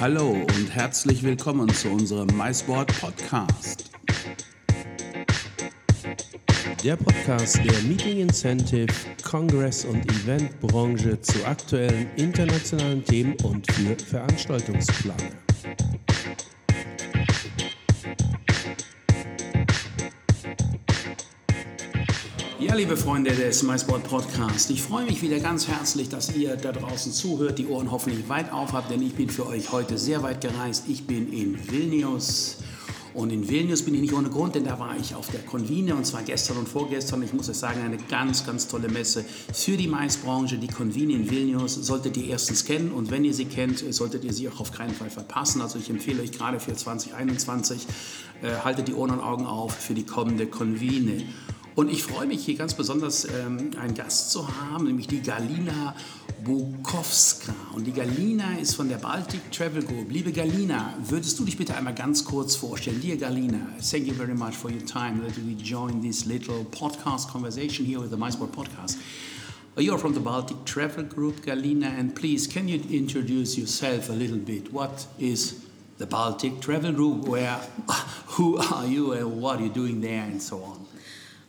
Hallo und herzlich willkommen zu unserem MySport Podcast. Der Podcast der Meeting Incentive, Congress und Eventbranche zu aktuellen internationalen Themen und für Veranstaltungsplaner. Liebe Freunde des MySport Podcast, ich freue mich wieder ganz herzlich, dass ihr da draußen zuhört, die Ohren hoffentlich weit auf habt, denn ich bin für euch heute sehr weit gereist. Ich bin in Vilnius. Und in Vilnius bin ich nicht ohne Grund, denn da war ich auf der Convine und zwar gestern und vorgestern. Ich muss euch sagen, eine ganz, ganz tolle Messe für die Maisbranche. Die Convine in Vilnius solltet ihr erstens kennen und wenn ihr sie kennt, solltet ihr sie auch auf keinen Fall verpassen. Also ich empfehle euch gerade für 2021, äh, haltet die Ohren und Augen auf für die kommende Convine. Und ich freue mich hier ganz besonders, ähm, einen Gast zu haben, nämlich die Galina Bukowska. Und die Galina ist von der Baltic Travel Group. Liebe Galina, würdest du dich bitte einmal ganz kurz vorstellen? Dear Galina, thank you very much for your time that we join this little podcast conversation here with the MySport podcast. You're from the Baltic Travel Group, Galina, and please, can you introduce yourself a little bit? What is the Baltic Travel Group? Where, who are you, and what are you doing there, and so on?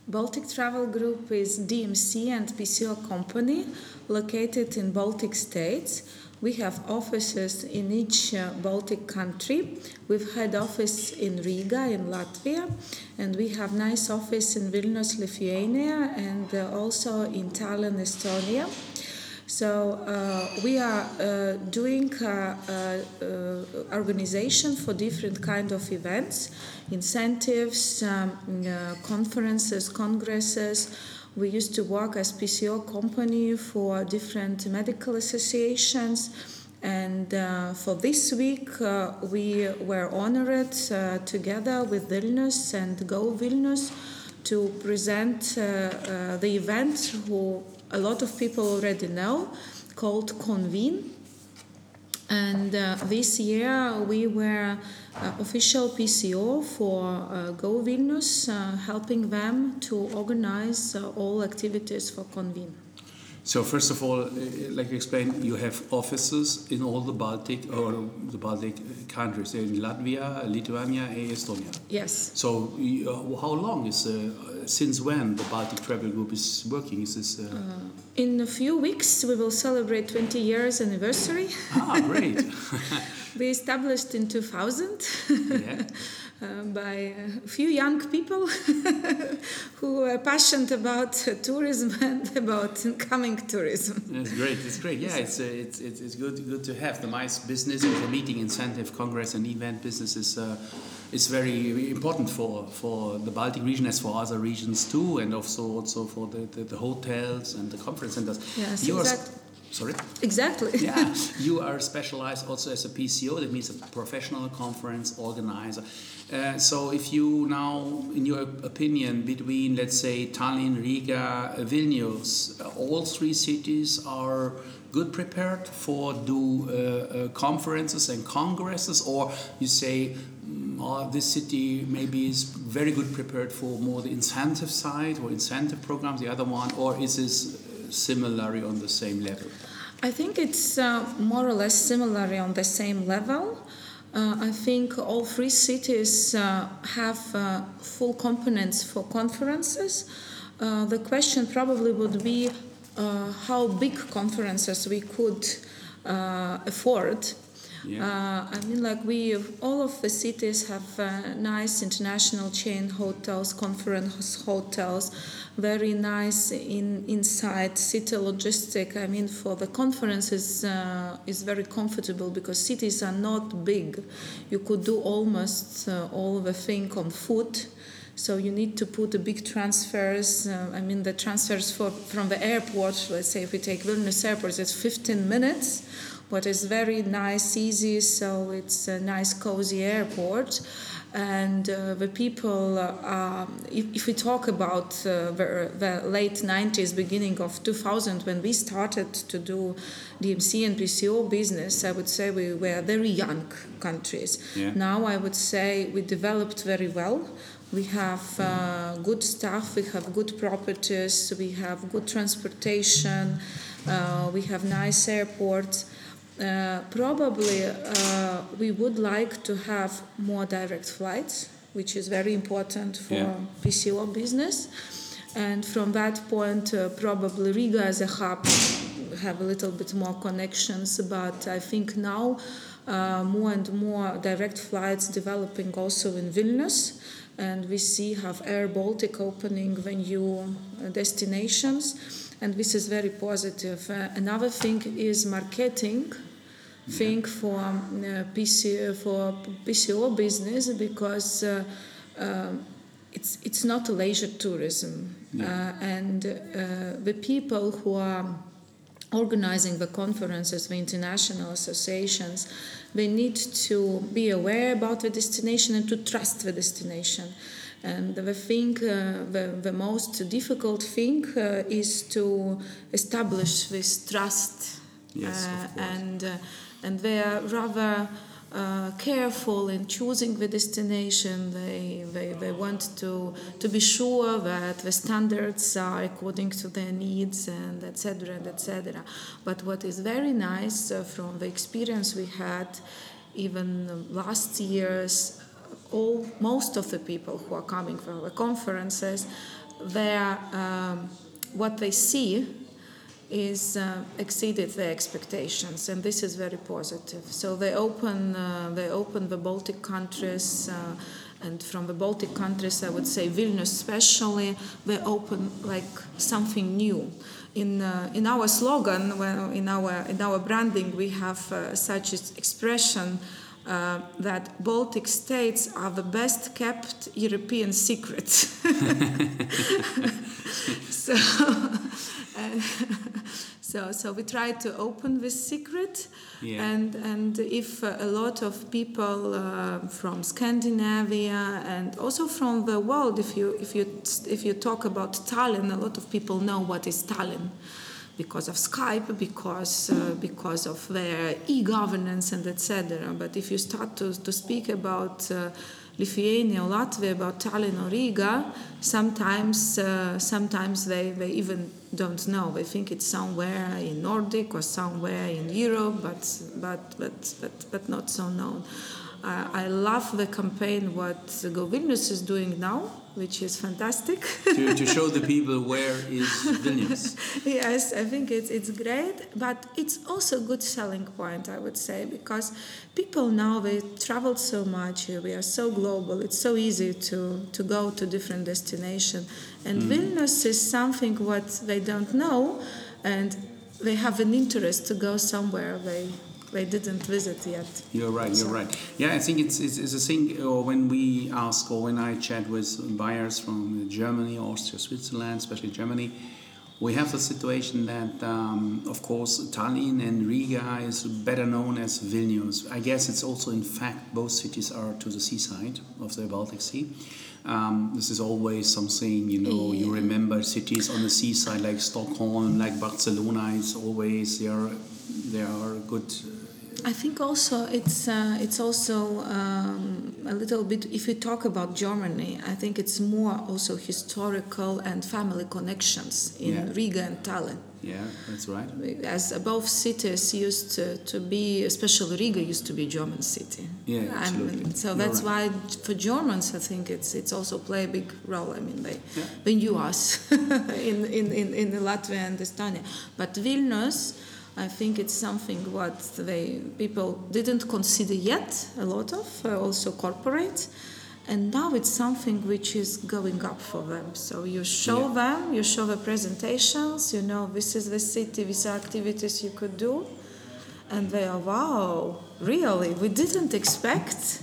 Baltic Travel Group is DMC and PCO company located in Baltic states. We have offices in each uh, Baltic country. We've had office in Riga in Latvia, and we have nice office in Vilnius, Lithuania, and uh, also in Tallinn, Estonia. So uh, we are uh, doing uh, uh, uh organization for different kind of events, incentives, um, uh, conferences, congresses. We used to work as PCO company for different medical associations. And for this week, we were honored together with Vilnius and Go Vilnius to present the event who a lot of people already know called Convene. And uh, this year we were uh, official PCO for uh, Go Vilnius, uh, helping them to organize uh, all activities for Convene. So first of all, uh, like you explained, you have offices in all the Baltic or the Baltic countries, in Latvia, Lithuania, and Estonia. Yes. So uh, how long is uh, since when the Baltic Travel Group is working? Is this? Uh... in a few weeks, we will celebrate 20 years anniversary. Ah, great. we established in 2000. yeah. Uh, by a few young people who are passionate about tourism and about incoming tourism. That's great. It's great. Yeah, it's, uh, it's, it's, it's good good to have the MICE business, the meeting incentive, congress, and event business is. Uh, is very important for, for the Baltic region as for other regions too, and also also for the, the, the hotels and the conference centers. Yes, exactly. Sorry? Exactly. yeah, you are specialized also as a PCO, that means a professional conference organizer. Uh, so, if you now, in your opinion, between let's say Tallinn, Riga, Vilnius, uh, all three cities are good prepared for do uh, uh conferences and congresses, or you say mm, oh, this city maybe is very good prepared for more the incentive side or incentive programs, the other one, or is this similarly on the same level? I think it's uh, more or less similarly on the same level. Uh, I think all three cities uh, have uh, full components for conferences. Uh, the question probably would be uh, how big conferences we could afford. Yeah. I mean, like we, all of the cities have nice international chain hotels, conference hotels very nice in inside city logistic. I mean, for the conferences uh, is very comfortable because cities are not big. You could do almost uh, all the thing on foot. So you need to put the big transfers. Uh, I mean, the transfers for, from the airport. Let's say if we take Vilnius airport, it's 15 minutes, but it's very nice, easy. So it's a nice, cozy airport and uh, the people uh, if, if, we talk about uh, the, the, late 90s beginning of 2000 when we started to do dmc and pco business i would say we were very young countries yeah. now i would say we developed very well we have uh, good staff we have good properties we have good transportation uh, we have nice airports Uh, probably uh, we would like to have more direct flights, which is very important for Yeah. PCO business. And from that point, uh, probably Riga as a hub have a little bit more connections. But I think now uh, more and more direct flights developing also in Vilnius. And we see have Air Baltic opening the new uh, destinations. And this is very positive. Uh, another thing is marketing thing for uh, PC, for PCO business because uh, um, it's it's not leisure tourism, uh, and uh, the people who are organizing the conferences, the international associations, they need to be aware about the destination and to trust the destination. And the thing, uh, the, the most difficult thing uh, is to establish this trust. Yes, Uh, and uh, and they are rather uh, careful in choosing the destination. They, they, they want to, to be sure that the standards are according to their needs and etc. and etc. But what is very nice uh, from the experience we had, even last years, all most of the people who are coming from the conferences, they are, um, what they see is uh, exceeded their expectations, and this is very positive. So they open uh, they open the Baltic countries, uh, and from the Baltic countries, I would say Vilnius especially, they open like something new. In uh, in our slogan, well, in our in our branding, we have uh, such ex- expression. Uh, that Baltic states are the best kept European secret. so, so, so we try to open this secret, Yeah. and and if uh, a lot of people uh, from Scandinavia and also from the world, if you if you if you talk about Tallinn, a lot of people know what is Tallinn because of Skype, because uh, because of their e-governance and etc. But if you start to, to speak about uh, Lithuania or Latvia, about Tallinn or Riga, sometimes uh, sometimes they, they even don't know. They think it's somewhere in Nordic or somewhere in Europe, but but but but, but not so known. Uh, I love the campaign what Go Vilnius is doing now, which is fantastic. to, to show the people where is Vilnius. yes, I think it's it's great, but it's also a good selling point, I would say, because people now they travel so much. Uh, we are so global. It's so easy to to go to different destination, and mm. Vilnius is something what they don't know, and they have an interest to go somewhere they they didn't visit yet. You're right. You're right. Yeah, I think it's it's, it's a thing. Or when we ask, or when I chat with buyers from Germany, Austria, Switzerland, especially Germany, we have the situation that, um, of course, Tallinn and Riga is better known as Vilnius. I guess it's also, in fact, both cities are to the seaside of the Baltic Sea. Um, this is always something you know. You remember cities on the seaside like Stockholm, like Barcelona. It's always they are they are good. I think also it's uh, it's also um, a little bit. If you talk about Germany, I think it's more also historical and family connections in Yeah. Riga and Tallinn. Yeah, that's right. As both cities used to, to be, especially Riga used to be German city. Yeah, absolutely. so You're that's right. why for Germans, I think it's it's also play a big role. I mean, they Yeah. they knew us in, in, in, in Latvia and Estonia, but Vilnius. I think it's something what they people didn't consider yet a lot of uh, also corporate, and now it's something which is going up for them. So you show Yeah. them, you show the presentations, you know this is the city, these are activities you could do, and they are wow, really, we didn't expect,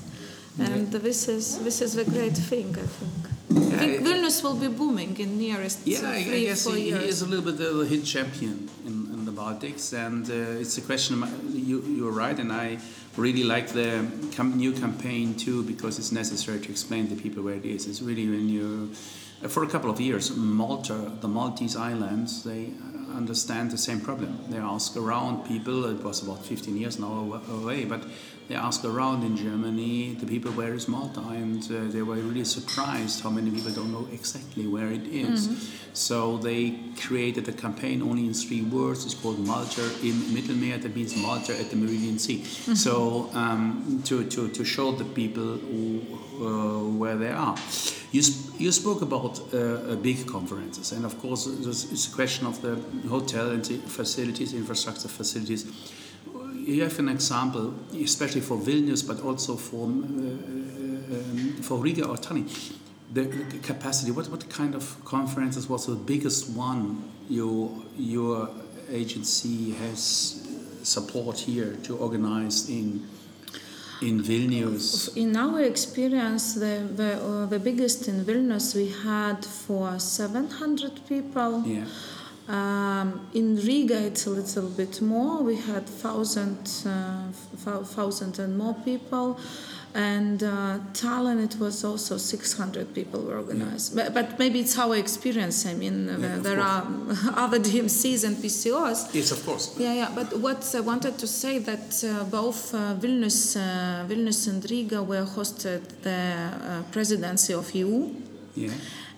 and this is this is the great thing I think. I think Vilnius will be booming in nearest Yeah, uh, I, three, guess four he, he is a little bit the hit champion in, Baltics, and uh, it's a question. You you're right, and I really like the com- new campaign too because it's necessary to explain to people where it is. It's really when you uh, for a couple of years, Malta, the Maltese islands, they understand the same problem. They ask around people, it was about 15 years now away, but they asked around in Germany the people where is Malta, and uh, they were really surprised how many people don't know exactly where it is. Mm-hmm. So they created a campaign only in three words. It's called Malta im Mittelmeer. That means Malta at the Meridian Sea. Mm-hmm. So um, to, to, to show the people who, uh, where they are. You, sp- you spoke about uh, big conferences, and of course, it's a question of the hotel and the facilities, infrastructure facilities you have an example, especially for Vilnius, but also for, uh, um, for Riga or Tallinn. The, the, capacity, what, what kind of conferences was the biggest one your, your agency has support here to organize in in Vilnius? In our experience, the the, uh, the biggest in Vilnius we had for 700 people. Yeah. Um, in Riga, it's a little bit more. We had thousand, uh, thousand and more people, and uh, Tallinn it was also 600 people were organized. But, but, maybe it's our experience. I mean, yeah, there are other DMCs and PCOs. Yes, of course. Yeah, yeah. But what I wanted to say that uh, both uh, Vilnius, uh, Vilnius and Riga were hosted the uh, presidency of EU. Yeah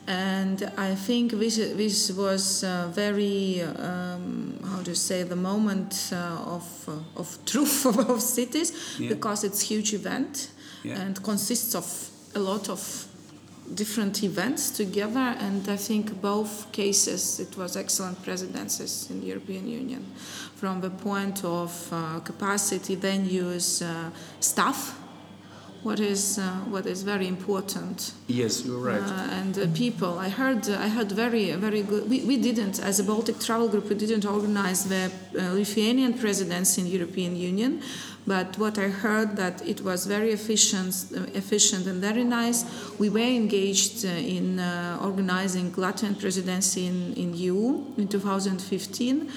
and I think this this was uh, very um, how to say the moment uh, of uh, of truth of cities yeah. because it's huge event yeah. and consists of a lot of different events together and I think both cases it was excellent presidencies in the European Union from the point of uh, capacity then use uh, staff what is uh, what is very important. Yes, you're right. Uh, and uh, people, I heard I heard very very good. We, we didn't as a Baltic Travel Group we didn't organize the uh, Lithuanian presidency in the European Union, but what I heard that it was very efficient, uh, efficient and very nice. We were engaged uh, in organizing Latvian presidency in in EU in 2015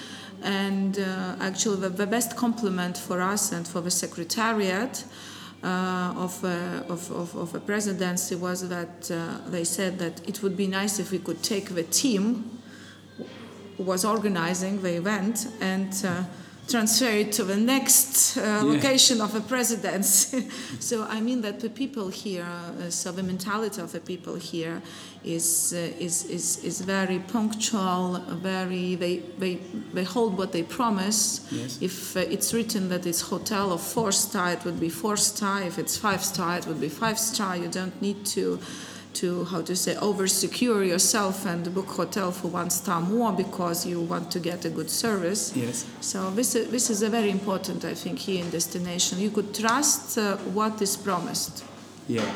and uh, actually the, the, best compliment for us and for the secretariat uh, of, uh, of, of, of, a presidency was that uh, they said that it would be nice if we could take the team who was organizing the event and transfer it to the next uh, yeah. location of a presidency. so I mean that the people here, uh, so the mentality of the people here is, uh, is, is, is very punctual, very, they, they, they hold what they promise. Yes. If uh, it's written that it's hotel of four star, it would be four star. If it's five star, it would be five star. You don't need to to how to say over secure yourself and book hotel for one star more because you want to get a good service. Yes. So this is, this is a very important i think here in destination. You could trust uh, what is promised. Yeah.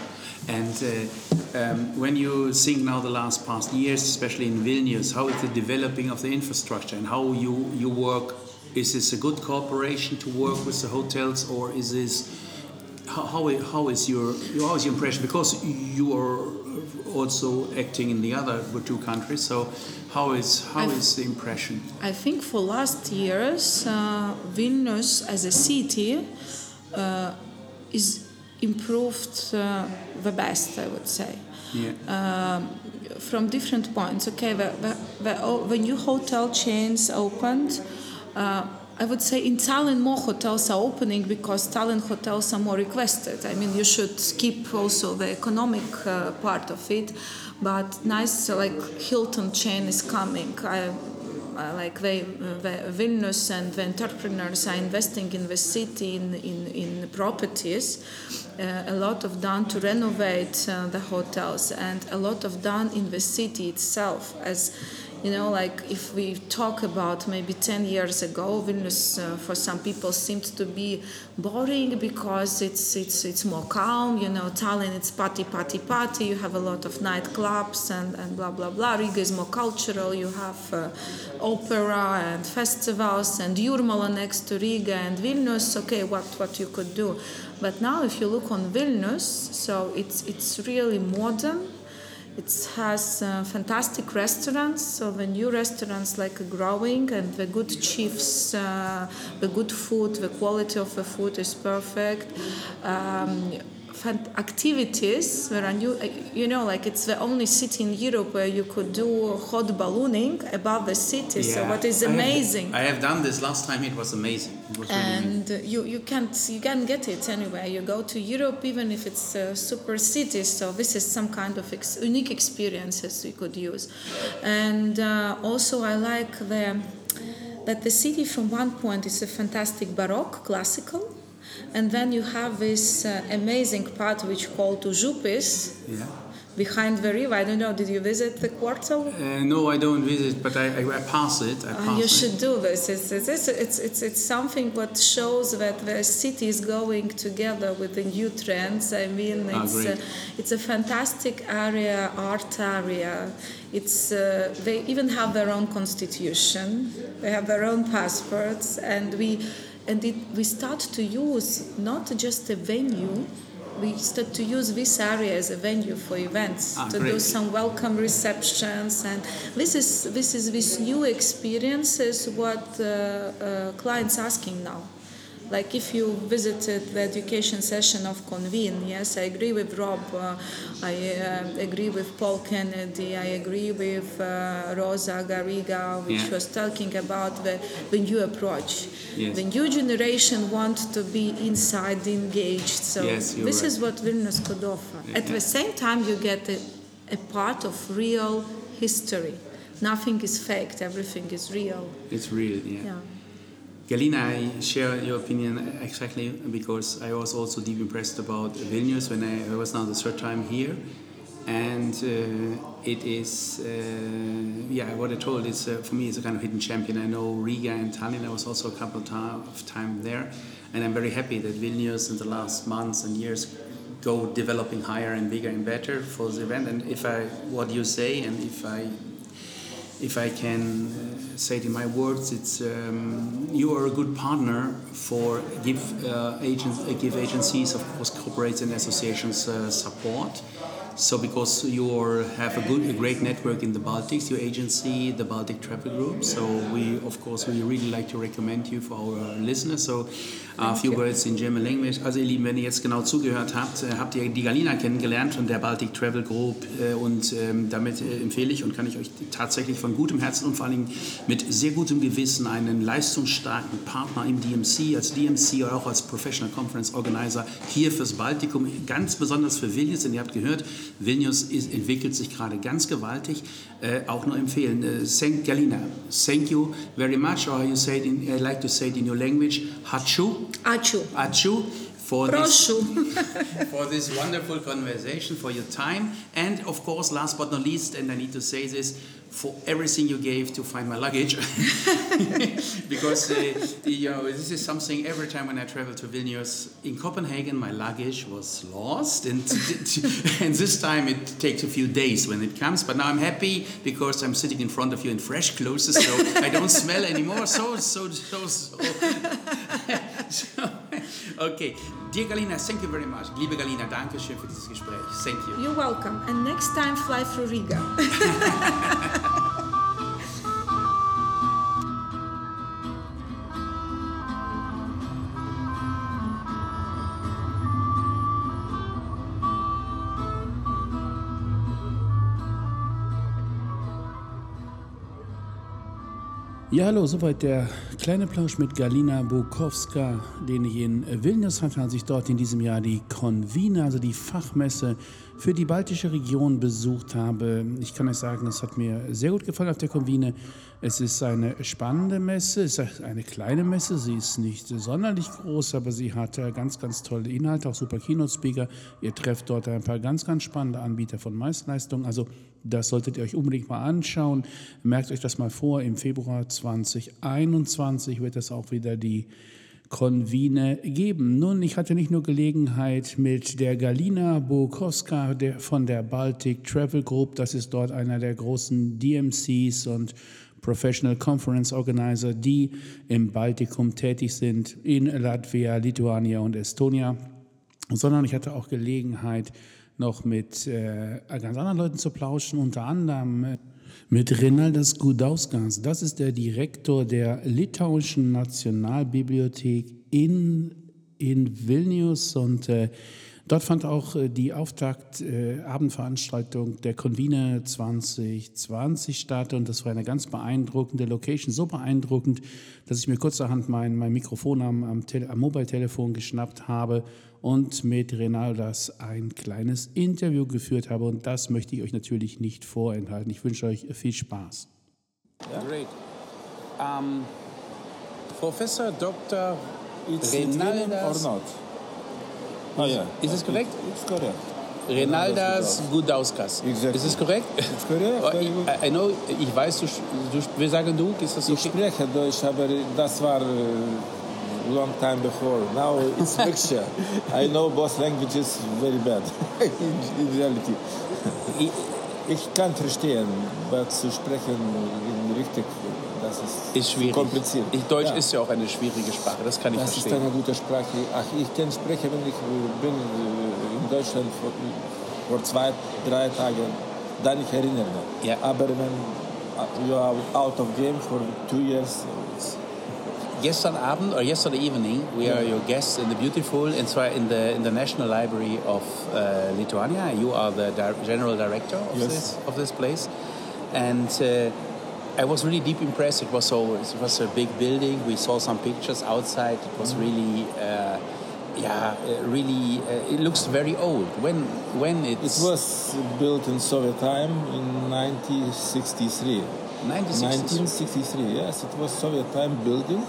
And uh, um, when you think now the last past years especially in vilnius how is the developing of the infrastructure and how you you work? Is this a good cooperation to work with the hotels or is this how, how, is your how is your impression because you are also acting in the other two countries. So, how is how is the impression? I think for last years, uh, Vilnius as a city uh, is improved uh, the best, I would say. Yeah. Um, from different points. Okay, the, the, the, the new hotel chains opened. I would say in Tallinn more hotels are opening because Tallinn hotels are more requested. I mean, you should keep also the economic uh, part of it, but nice like Hilton chain is coming. I, like they, the Vilnius and the entrepreneurs are investing in the city in, in, in properties. Uh, a lot of done to renovate uh, the hotels and a lot of done in the city itself as you know like if we talk about maybe 10 years ago vilnius uh, for some people seemed to be boring because it's it's it's more calm you know tallinn it's party party party you have a lot of nightclubs and and blah blah blah. Riga is more cultural you have uh, opera and festivals and Jūrmala next to riga and vilnius. Okay what what you could do. But now if you look on vilnius so it's it's really modern it has uh, fantastic restaurants, so the new restaurants like growing and the good chiefs, uh, the good food, the quality of the food is perfect. Um, activities where you, you know, like it's the only city in Europe where you could do hot ballooning above the city. Yeah. So what is amazing. I have, I have, done this last time. It was amazing. It was and really you you can't you can't get it anywhere. You go to Europe even if it's a super city. So this is some kind of ex unique experiences you could use. And uh, also I like the that the city from one point is a fantastic baroque classical and then you have this uh, amazing part which called Užupis. Yeah behind the river. I don't know. Did you visit the quarter? Uh, no, I don't visit, but I, I, I pass it. I ah, pass you it. should do this. It's, it's, it's, it's, it's something what shows that the city is going together with the new trends. I mean, ah, it's, a, it's a fantastic area, art area. It's, uh, they even have their own constitution. They have their own passports, and we and it, we start to use not just a venue we start to use this area as a venue for events ah, to great. do some welcome receptions and this is this is this new experiences what uh, uh, clients asking now like if you visited the education session of Convene, yes, I agree with Rob, uh, I uh, agree with Paul Kennedy, I agree with uh, Rosa Garriga, which yeah. was talking about the, the new approach. Yes. The new generation want to be inside engaged. So yes, this right. is what Vilnius could offer. Yeah. At the same time, you get a, a part of real history. Nothing is faked, everything is real. It's real, yeah. yeah. Galina, I share your opinion exactly because I was also deeply impressed about Vilnius when I, I was now the third time here. And uh, it is, uh, yeah, what I told is uh, for me, it's a kind of hidden champion. I know Riga and Tallinn, I was also a couple of time there. And I'm very happy that Vilnius in the last months and years go developing higher and bigger and better for the event. And if I, what you say, and if I if I can uh, say it in my words, it's um, you are a good partner for give uh, agents, uh, give agencies, of course, corporates and associations uh, support so because you have a good, a great network in the Baltics, your agency, the Baltic Travel Group. So we, of course, we really like to recommend you for our listeners. So a few you. words in German language. Also ihr Lieben, wenn ihr jetzt genau zugehört habt, äh, habt ihr die Galina kennengelernt von der Baltic Travel Group äh, und ähm, damit äh, empfehle ich und kann ich euch tatsächlich von gutem Herzen und vor allem mit sehr gutem Gewissen einen leistungsstarken Partner im DMC, als DMC oder auch als Professional Conference Organizer hier fürs Baltikum, ganz besonders für Vilnius, denn ihr habt gehört, Vilnius ist, entwickelt sich gerade ganz gewaltig. Äh, auch nur empfehlen. Äh, thank Galina. Thank you very much. Or you say it in, I like to say it in your language. Hachu. Achu. Achu. For this, for this wonderful conversation, for your time, and of course, last but not least, and I need to say this, for everything you gave to find my luggage. Because uh, you know this is something every time when I travel to Vilnius in Copenhagen my luggage was lost. And and this time it takes a few days when it comes. But now I'm happy because I'm sitting in front of you in fresh clothes so I don't smell anymore. So so so, so. so okay. Dear Galina thank you very much. Liebe Galina danke schön für dieses Gespräch. Thank you. You're welcome. And next time fly through Riga Ja, hallo, soweit der kleine Plausch mit Galina Bukowska, den ich in Vilnius hatte, als ich dort in diesem Jahr die Convina, also die Fachmesse für die baltische Region besucht habe. Ich kann euch sagen, es hat mir sehr gut gefallen auf der Convine. Es ist eine spannende Messe, es ist eine kleine Messe, sie ist nicht sonderlich groß, aber sie hat ganz, ganz tolle Inhalte, auch super Keynote-Speaker. Ihr trefft dort ein paar ganz, ganz spannende Anbieter von Meistleistungen. Also das solltet ihr euch unbedingt mal anschauen. Merkt euch das mal vor. Im Februar 2021 wird es auch wieder die Konvine geben. Nun, ich hatte nicht nur Gelegenheit mit der Galina Bukowska der, von der Baltic Travel Group, das ist dort einer der großen DMCs und Professional Conference Organizer, die im Baltikum tätig sind, in Latvia, Lituania und Estonia, sondern ich hatte auch Gelegenheit, noch mit äh, ganz anderen Leuten zu plauschen, unter anderem äh, mit Renaldas Gudauskas. Das ist der Direktor der Litauischen Nationalbibliothek in, in Vilnius und äh, Dort fand auch äh, die Auftakt-Abendveranstaltung äh, der Convene 2020 statt und das war eine ganz beeindruckende Location, so beeindruckend, dass ich mir kurzerhand mein, mein Mikrofon am, am, am Mobile-Telefon geschnappt habe und mit Renaldas ein kleines Interview geführt habe und das möchte ich euch natürlich nicht vorenthalten. Ich wünsche euch viel Spaß. Yeah. Great. Um, Professor Dr. Renaldas or not? Oh, yeah. Is this correct? It's correct. Renaldas Gudauskas. Exactly. Ist es korrekt? It's correct. I, I know, ich weiß, du, du, wir sagen du, ist das Ich okay? spreche Deutsch, aber das war uh, long time before. Now it's mixture. I know both languages very bad in, in reality. Ich, Ich kann verstehen, aber zu sprechen in richtig, das ist, ist schwierig. kompliziert. Ich, Deutsch Ja. ist ja auch eine schwierige Sprache, das kann ich Das ist verstehen. eine gute Sprache. Ach, ich kann sprechen, wenn ich bin äh, in Deutschland vor, vor zwei, drei Tagen, dann ich erinnere. Ja. Aber wenn äh, you are out of game for two years, Gestern Abend or yesterday evening, we are your guests in the beautiful, in the in the National Library of uh, Lithuania. You are the di general director of Yes. this of this place, and uh, I was really deep impressed. It was so it was a big building. We saw some pictures outside. It was really. Uh, yeah, uh, really, uh, it looks very old. When when it it's was built in Soviet time in 1963. 1960s. 1963, yes, it was Soviet time building,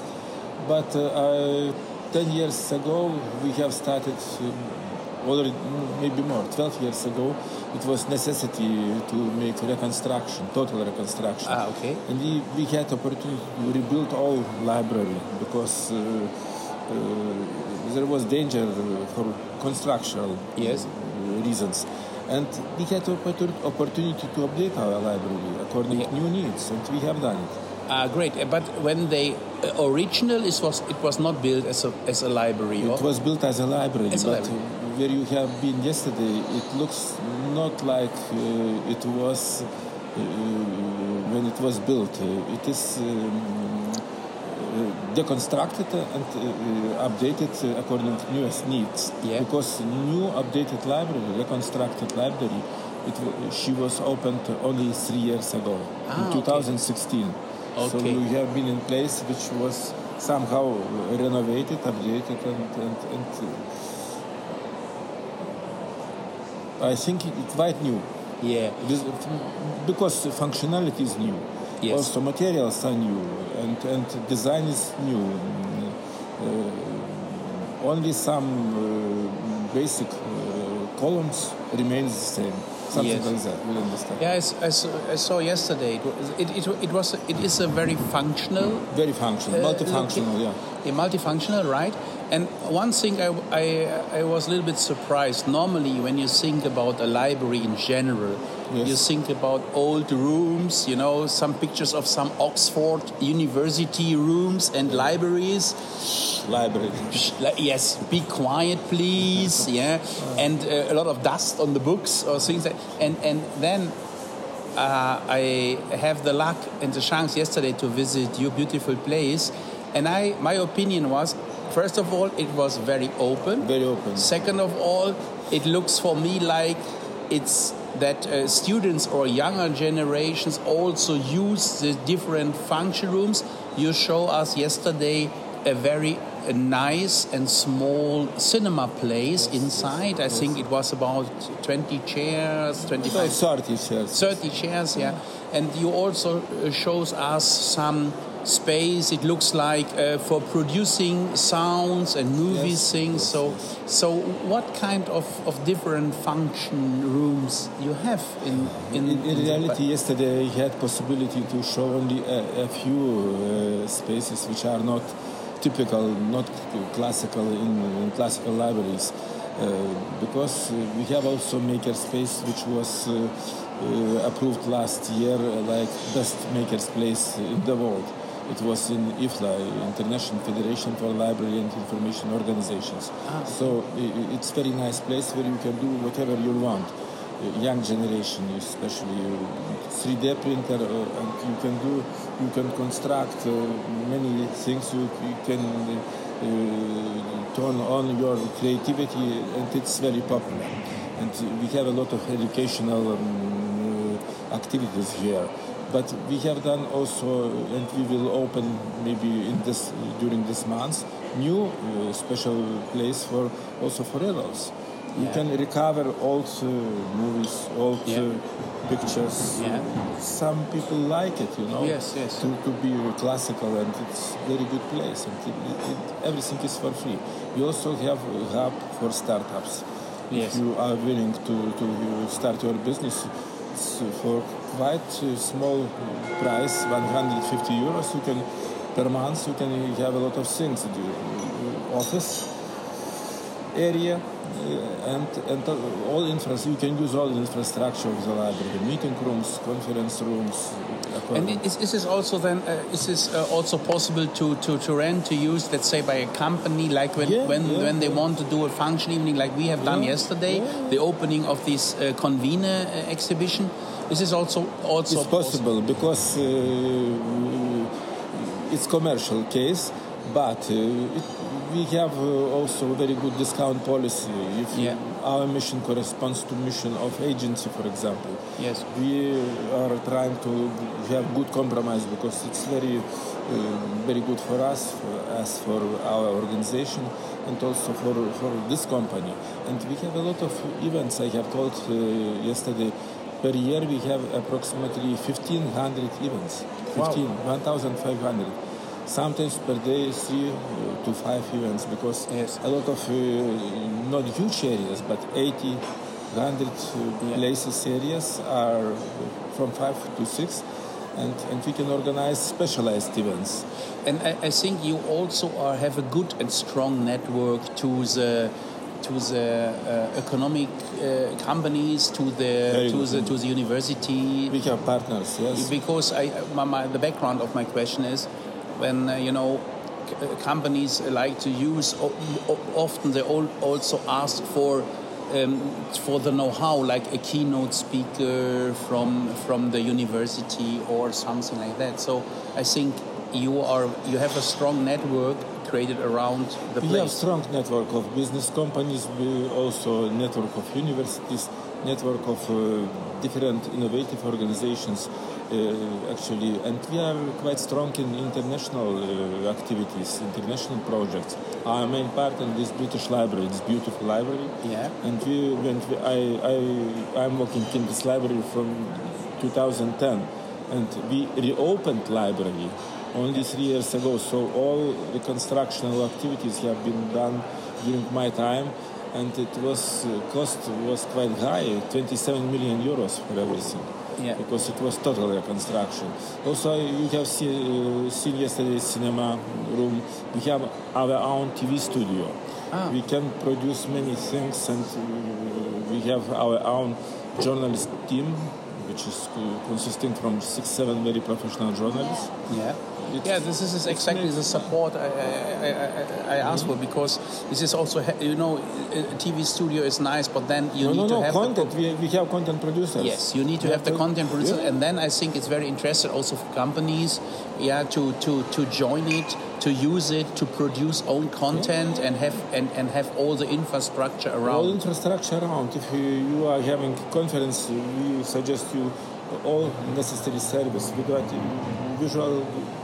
but uh, uh, 10 years ago we have started, um, already maybe more, 12 years ago, it was necessity to make reconstruction, total reconstruction. Ah, okay. And we, we had opportunity to rebuild all library because uh, uh, there was danger for constructional Yes. reasons. And we had opportunity to update our library according Yeah. to new needs, and we have done it. Ah, great. Uh, But when they uh, original, it was it was not built as a as a library. It was built as a library, As a but library. where you have been yesterday, it looks not like uh, it was uh, when it was built. It is um, deconstructed and updated according to newest needs. Yeah. Because new updated library, reconstructed library, it, she was opened only three years ago, Ah, in okay. 2016. So Okay. we have been in place which was somehow renovated, updated, and, and, and uh, I think it's quite new. yeah. This, because functionality is new. Yes. Also materials are new, and, and design is new. Uh, only some uh, basic uh, columns remains the same. Something Yes. like that. You understand? Yeah, I, I saw, I saw yesterday. It, was- it, it, it was it is a very functional, Very functional, Uh, multifunctional. look- Yeah. a multifunctional, right? And one thing I, I, I was a little bit surprised. Normally, when you think about a library in general, Yes. you think about old rooms. You know, some pictures of some Oxford University rooms and libraries. Library. Yes, be quiet, please. Yeah, and uh, a lot of dust on the books or things. Like, and and then uh, I have the luck and the chance yesterday to visit your beautiful place, and I my opinion was. First of all, it was very open. Very open. Second of all, it looks for me like it's that uh, students or younger generations also use the different function rooms. You show us yesterday a very uh, nice and small cinema place inside. I think it was about 20 chairs, 25 So 30 shares. 30 chairs, yeah. And you also uh, shows us some space. It looks like uh, for producing sounds and movies, Yes, things. yes, so, yes. so what kind of, of different function rooms you have in in, In, in reality, yesterday I had possibility to show only a, a few uh, spaces which are not typical, not classical in, in classical libraries, uh, because uh, we have also maker space which was uh, uh, approved last year, like best makers place in the world. It was in IFLA, International Federation for Library and Information Organizations. So i- i- it's very nice place where you can do whatever you want uh, young generation, especially uh, 3D printer, uh, and you can do, you can construct uh, many things. You, you can uh, uh, turn on your creativity, and it's very popular. And we have a lot of educational um, activities here. But we have done also, and we will open maybe in this during this month, new uh, special place for also for adults. You Yeah. can recover old uh, movies, old Yeah. uh, pictures. Yeah. Some people like it, you know. Yes, yes. To, to be classical, and it's very good place, and it, it, everything is for free. We also have a hub for startups. Yes. If you are willing to, to start your business, for quite a small price, 150 euros, you can per month. You can have a lot of things. in The office area uh, and and all infrastructure. You can use all the infrastructure of the library: meeting rooms, conference rooms. And is, is this also then uh, is this uh, also possible to, to, to rent to use let's say by a company like when Yeah, when, yeah, when they yeah. want to do a function evening like we have done yesterday the opening of this uh, convener uh, exhibition is also also it's possible because uh, it's commercial case, but uh, it, we have uh, also very good discount policy. If Yeah. our mission corresponds to mission of agency, for example, yes we are trying to have good compromise because it's very, uh, very good for us, for us, for our organization, and also for, for this company. And we have a lot of events. I have told uh, yesterday. Per year, we have approximately 1,500 events. Wow. 15, 1,500. Sometimes per day, three uh, to five events because Yes. a lot of uh, not huge areas, but 80, 100 uh, places areas are from five to six, and, and we can organize specialized events. and I, I think you also are, have a good and strong network to the to the uh, economic uh, companies to the to the to the university. We have partners, yes. because I, my, my, the background of my question is when uh, you know c- uh, companies like to use o- o- often they all also ask for um, for the know-how like a keynote speaker from from the university or something like that. So I think you are you have a strong network created around the We have place strong network of business companies, we also network of universities, network of uh, different innovative organizations, uh, actually, and we are quite strong in international uh, activities, international projects. Our main partner is British Library, this beautiful library. Yeah. And we, when we, I, I, I'm working in this library from 2010, and we reopened library only three years ago. So all the constructional activities have been done during my time, and it was uh, cost was quite high, 27 million euros for everything. Yeah. Because it was total reconstruction. Also, you have see, uh, seen yesterday cinema room. We have our own TV studio. Ah. We can produce many things, and uh, we have our own journalist team, which is consisting from six, seven very professional journalists. Yeah. It's- Yeah, this is exactly the support I, I, I, I asked for mm-hmm. because this is also, you know, a TV studio is nice, but then you no, need no, to no, have content. the. we, we have content producers. Yes, you need to We have the content producer, Yeah. and then I think it's very interesting also for companies, yeah, to, to, to join it, to use it, to produce own content, and have and, and have all the infrastructure around. all infrastructure around. If you, you are having conference, we suggest you all necessary service, video, visual, uh,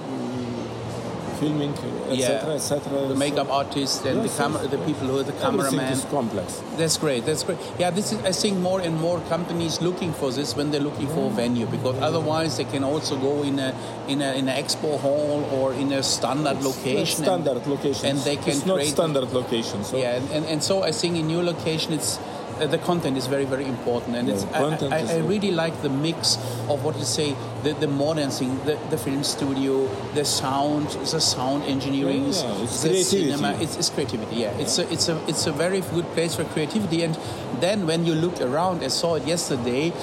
filming, etc., Yeah. etc. The makeup artist and Yes, the camera, yes. the people who are the cameraman. is complex. That's great. That's great. Yeah, this is. I think more and more companies looking for this when they're looking for a venue because otherwise they can also go in a in a in an expo hall or in a standard location. and- standard location. and they can it's not create- standard location. So yeah, and, and, and so I think in your location it's. Uh, the content is very, very important, and Yeah, it's. I, content I, is I really like the mix of what you say, the, the modern thing, the, the film studio, the sound, the sound engineering, Yeah, it's the creativity. cinema. It's, it's creativity. Yeah, it's a, it's a it's a very good place for creativity. And then when you look around, I saw it yesterday.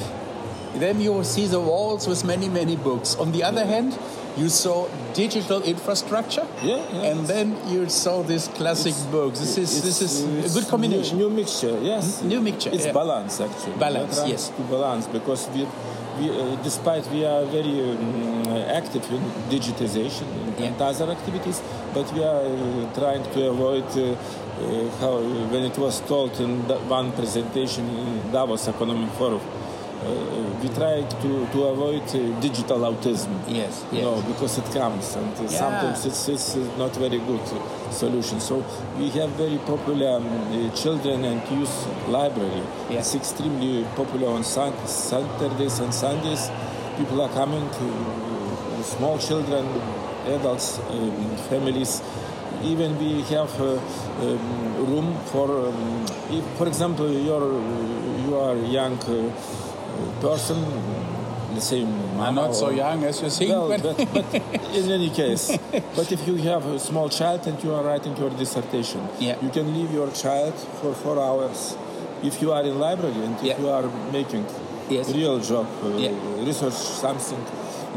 Then you see the walls with many many books. On the other hand, you saw digital infrastructure. Yeah, yeah. And then you saw this classic books. This is this is a good combination. New, new mixture, yes. New mixture, It's yeah. balance actually. Balance, We are trying yes. To balance because we we, uh, despite we are very um, active in digitization and other activities, but we are uh, trying to avoid uh, uh, how when it was told in one presentation in Davos Economic Forum. We try to, to avoid uh, digital autism. Yes, yes. know, because it comes and uh, Yeah. sometimes it's, it's not very good uh, solution. So we have very popular um, children and youth library. Yeah. It's extremely popular on sun- Saturdays and Sundays. People are coming, uh, small children, adults, um, families. Even we have uh, um, room for, um, if, for example, you're you are young uh, person, let's say, I'm not so young as you think. well, but- but, in any case, but if you have a small child and you are writing your dissertation, Yeah. you can leave your child for four hours. If you are in library and if Yeah. you are making Yes. real job, uh, Yeah. research something,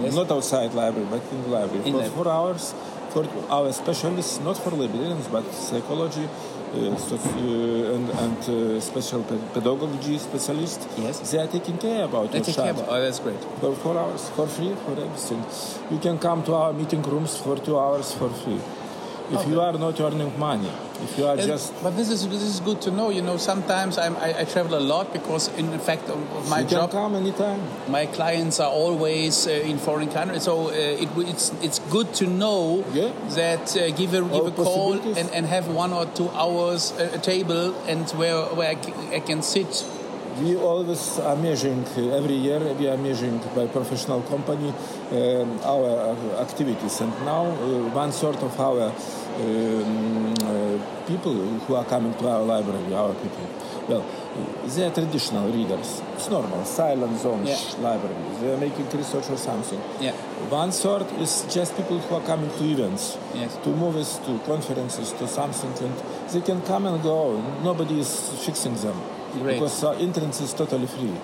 Yes. not outside library, but in the library, In for the- four hours, for our specialists, not for librarians, but psychology, and, and uh, special pe- pedagogy specialists, Yes. they are taking care about They your take care child about- Oh, that's great. for four hours for free for everything. You can come to our meeting rooms for two hours for free. If you are not earning money, if you are And- just but this is this is good to know. You know, sometimes I'm, I, I travel a lot because, in fact, of of my you can job, come anytime. my clients are always uh, in foreign countries. So uh, it, it's it's good to know Yeah. that uh, give a give All a call and, and have one or two hours uh, a table and where where I can, I can sit. We always are measuring every year. We are measuring by professional company um, our activities, and now uh, one sort of our people who are coming to our library, our people. Well, they are traditional readers. It's normal, silent zone Yeah. library. They are making research or something. Yeah. One sort is just people who are coming to events, Yes. to movies, to conferences, to something, and they can come and go. Nobody is fixing them Great. because uh, entrance is totally free.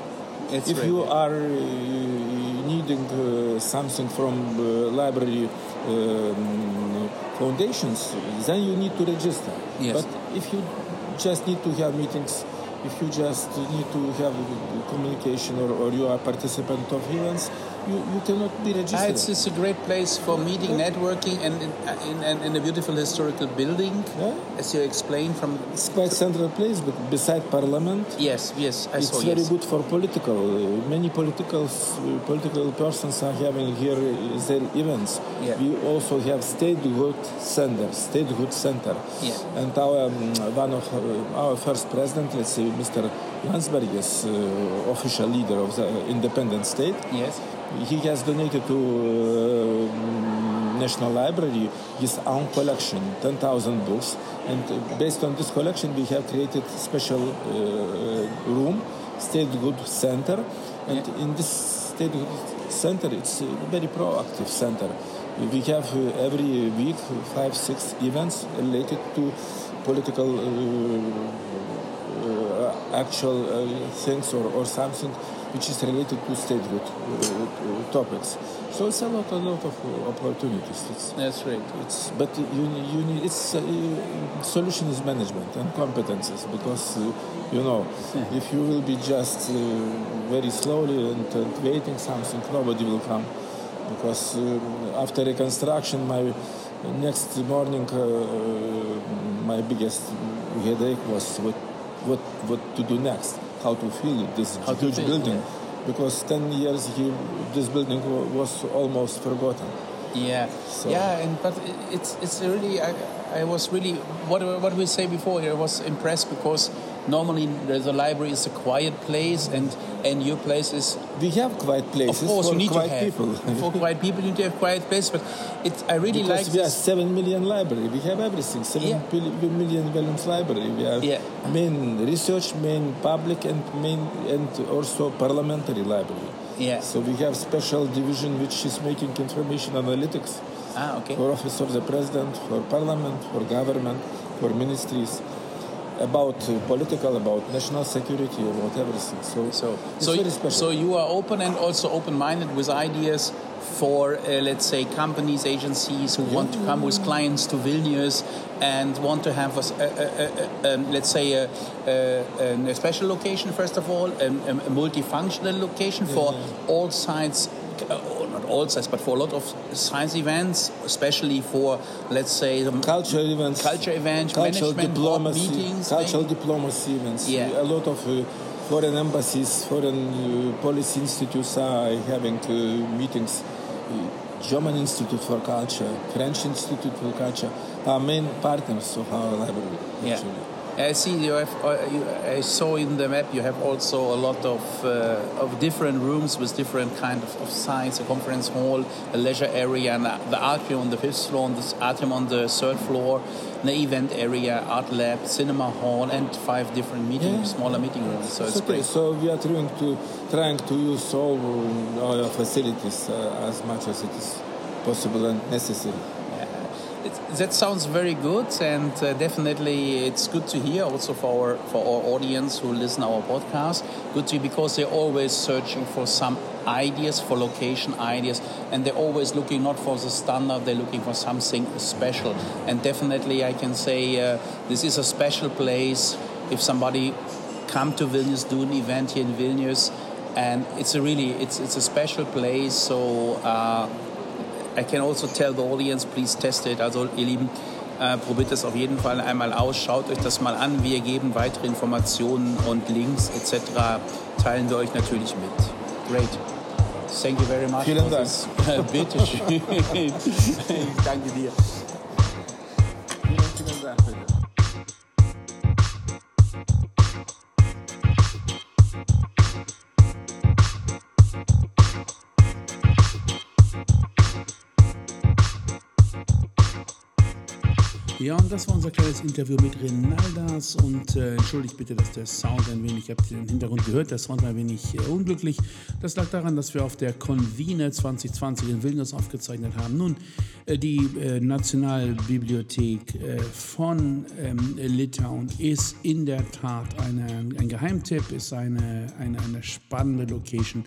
It's if great, you yeah. are uh, needing uh, something from uh, library um, foundations, then you need to register. Yes. But if you just need to have meetings, if you just need to have communication or, or you are participant of events, you, you cannot be Ah, registered. it's, it's a great place for meeting, networking, and in, in, a beautiful historical building, Yeah. as you explained from. It's quite central place, but beside parliament, Yes, yes, I it's saw. very yes. good for political. Many political political persons are having here their events. Yeah. We also have statehood center, statehood center, Yeah. and our um, one of our first president, let's say Mr. Landsbergis, is uh, official leader of the independent state. Yes. He has donated to uh, National Library his own collection, 10,000 books. And based on this collection, we have created special uh, room, State Good Center. And in this Statehood Center, it's a very proactive center. We have uh, every week five, six events related to political uh, uh, actual uh, things or, or something which is related to statehood uh, topics. So it's a lot, a lot of uh, opportunities. It's, That's right. it's, but you, you need it's uh, solution is management and competences because uh, you know if you will be just uh, very slowly and, and waiting something, nobody will come because um, after reconstruction, my next morning, uh, my biggest headache was what, what, what to do next, how to fill this How huge building. yeah. Because 10 years he, this building wa- was almost forgotten. Yeah, So- yeah, and but it's it's really I, I was really what what we say before. here was impressed because normally the, the library is a quiet place, and and your place is We have quiet of places course for you need to quiet have people. for quiet people. You need to have quiet place, but it's I really because like we are seven million library. We have everything. Seven Yeah. million volumes library. We have Yeah. main research, main public, and main and also parliamentary library. Yeah. So we have special division which is making information analytics Ah, okay. for office of the president, for parliament, for government, for ministries, about uh, political, about national security, about everything. So, So, so, so you are open and also open-minded with ideas for, uh, let's say, companies, agencies who want to come with clients to Vilnius and want to have, a, a, a, um, let's say, a, special location, first of all, a, multifunctional location for all sides uh, all sides, but for a lot of science events, especially for, let's say, the cultural events, culture events, cultural diplomacy, meetings, cultural diplomacy events. Yeah. A lot of uh, foreign embassies, foreign uh, policy institutes are having uh, meetings. German Institute for Culture, French Institute for Culture are main partners of our library. Yeah. I see you have. Uh, you, I saw in the map you have also a lot of uh, of different rooms with different kind of, of a conference hall, a leisure area, and the atrium on the fifth floor, and the atrium on the third floor, the event area, art lab, cinema hall, and five different meeting yeah. smaller meeting rooms. So it's, it's okay. Great. So we are trying to trying to use all our facilities uh, as much as it is possible and necessary that sounds very good, and uh, definitely it's good to hear also for our, for our audience who listen our podcast. Good to because they're always searching for some ideas for location ideas, and they're always looking not for the standard, they're looking for something special. And definitely, I can say uh, this is a special place. If somebody come to Vilnius, do an event here in Vilnius, and it's a really it's it's a special place. So. Uh, I can also tell the audience, please test it. Also, ihr Lieben, äh, probiert es auf jeden Fall einmal aus. Schaut euch das mal an. Wir geben weitere Informationen und Links etc. Teilen wir euch natürlich mit. Great. Thank you very much. Vielen Dank. Bitte schön. ich danke dir. Ja, und das war unser kleines Interview mit Renaldas. Und äh, entschuldigt bitte, dass der Sound ein wenig, ich habe den Hintergrund gehört, der Sound war ein wenig äh, unglücklich. Das lag daran, dass wir auf der Convene 2020 in Vilnius aufgezeichnet haben. Nun, äh, die äh, Nationalbibliothek äh, von ähm, Litauen ist in der Tat eine, ein Geheimtipp, ist eine, eine, eine spannende Location.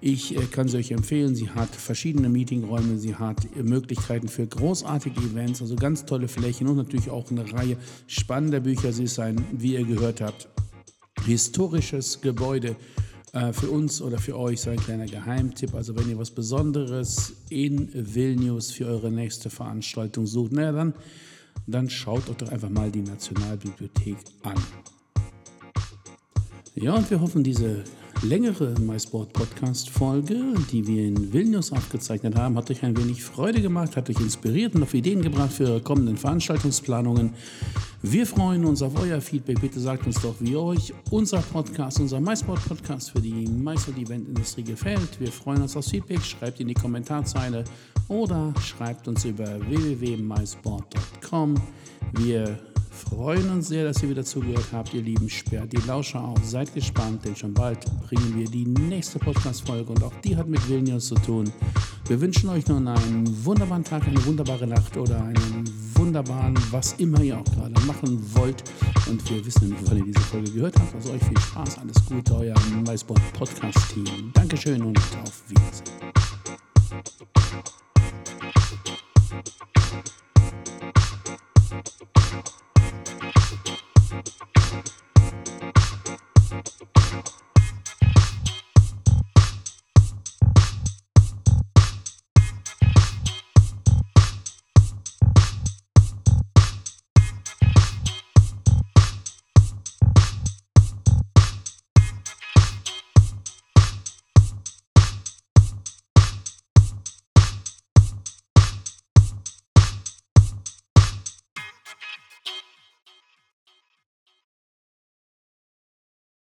Ich äh, kann sie euch empfehlen. Sie hat verschiedene Meetingräume, sie hat Möglichkeiten für großartige Events, also ganz tolle Flächen und natürlich auch eine Reihe spannender Bücher. Sie ist ein, wie ihr gehört habt, historisches Gebäude. Äh, für uns oder für euch so ein kleiner Geheimtipp. Also wenn ihr was Besonderes in Vilnius für eure nächste Veranstaltung sucht, naja, dann, dann schaut euch doch einfach mal die Nationalbibliothek an. Ja, und wir hoffen, diese längere MySport Podcast Folge, die wir in Vilnius aufgezeichnet haben, hat euch ein wenig Freude gemacht, hat euch inspiriert und auf Ideen gebracht für eure kommenden Veranstaltungsplanungen. Wir freuen uns auf euer Feedback. Bitte sagt uns doch, wie euch unser Podcast, unser MySport Podcast für die MySport Event Industrie gefällt. Wir freuen uns aufs Feedback. Schreibt in die Kommentarzeile oder schreibt uns über www.mysport.com. Wir freuen uns sehr, dass ihr wieder zugehört habt, ihr Lieben. Sperrt die Lauscher auf, seid gespannt, denn schon bald bringen wir die nächste Podcast-Folge und auch die hat mit Vilnius zu tun. Wir wünschen euch nun einen wunderbaren Tag, eine wunderbare Nacht oder einen wunderbaren, was immer ihr auch gerade machen wollt. Und wir wissen weil ihr diese Folge gehört habt. Also euch viel Spaß, alles Gute, euer MySport Podcast-Team. Dankeschön und auf Wiedersehen.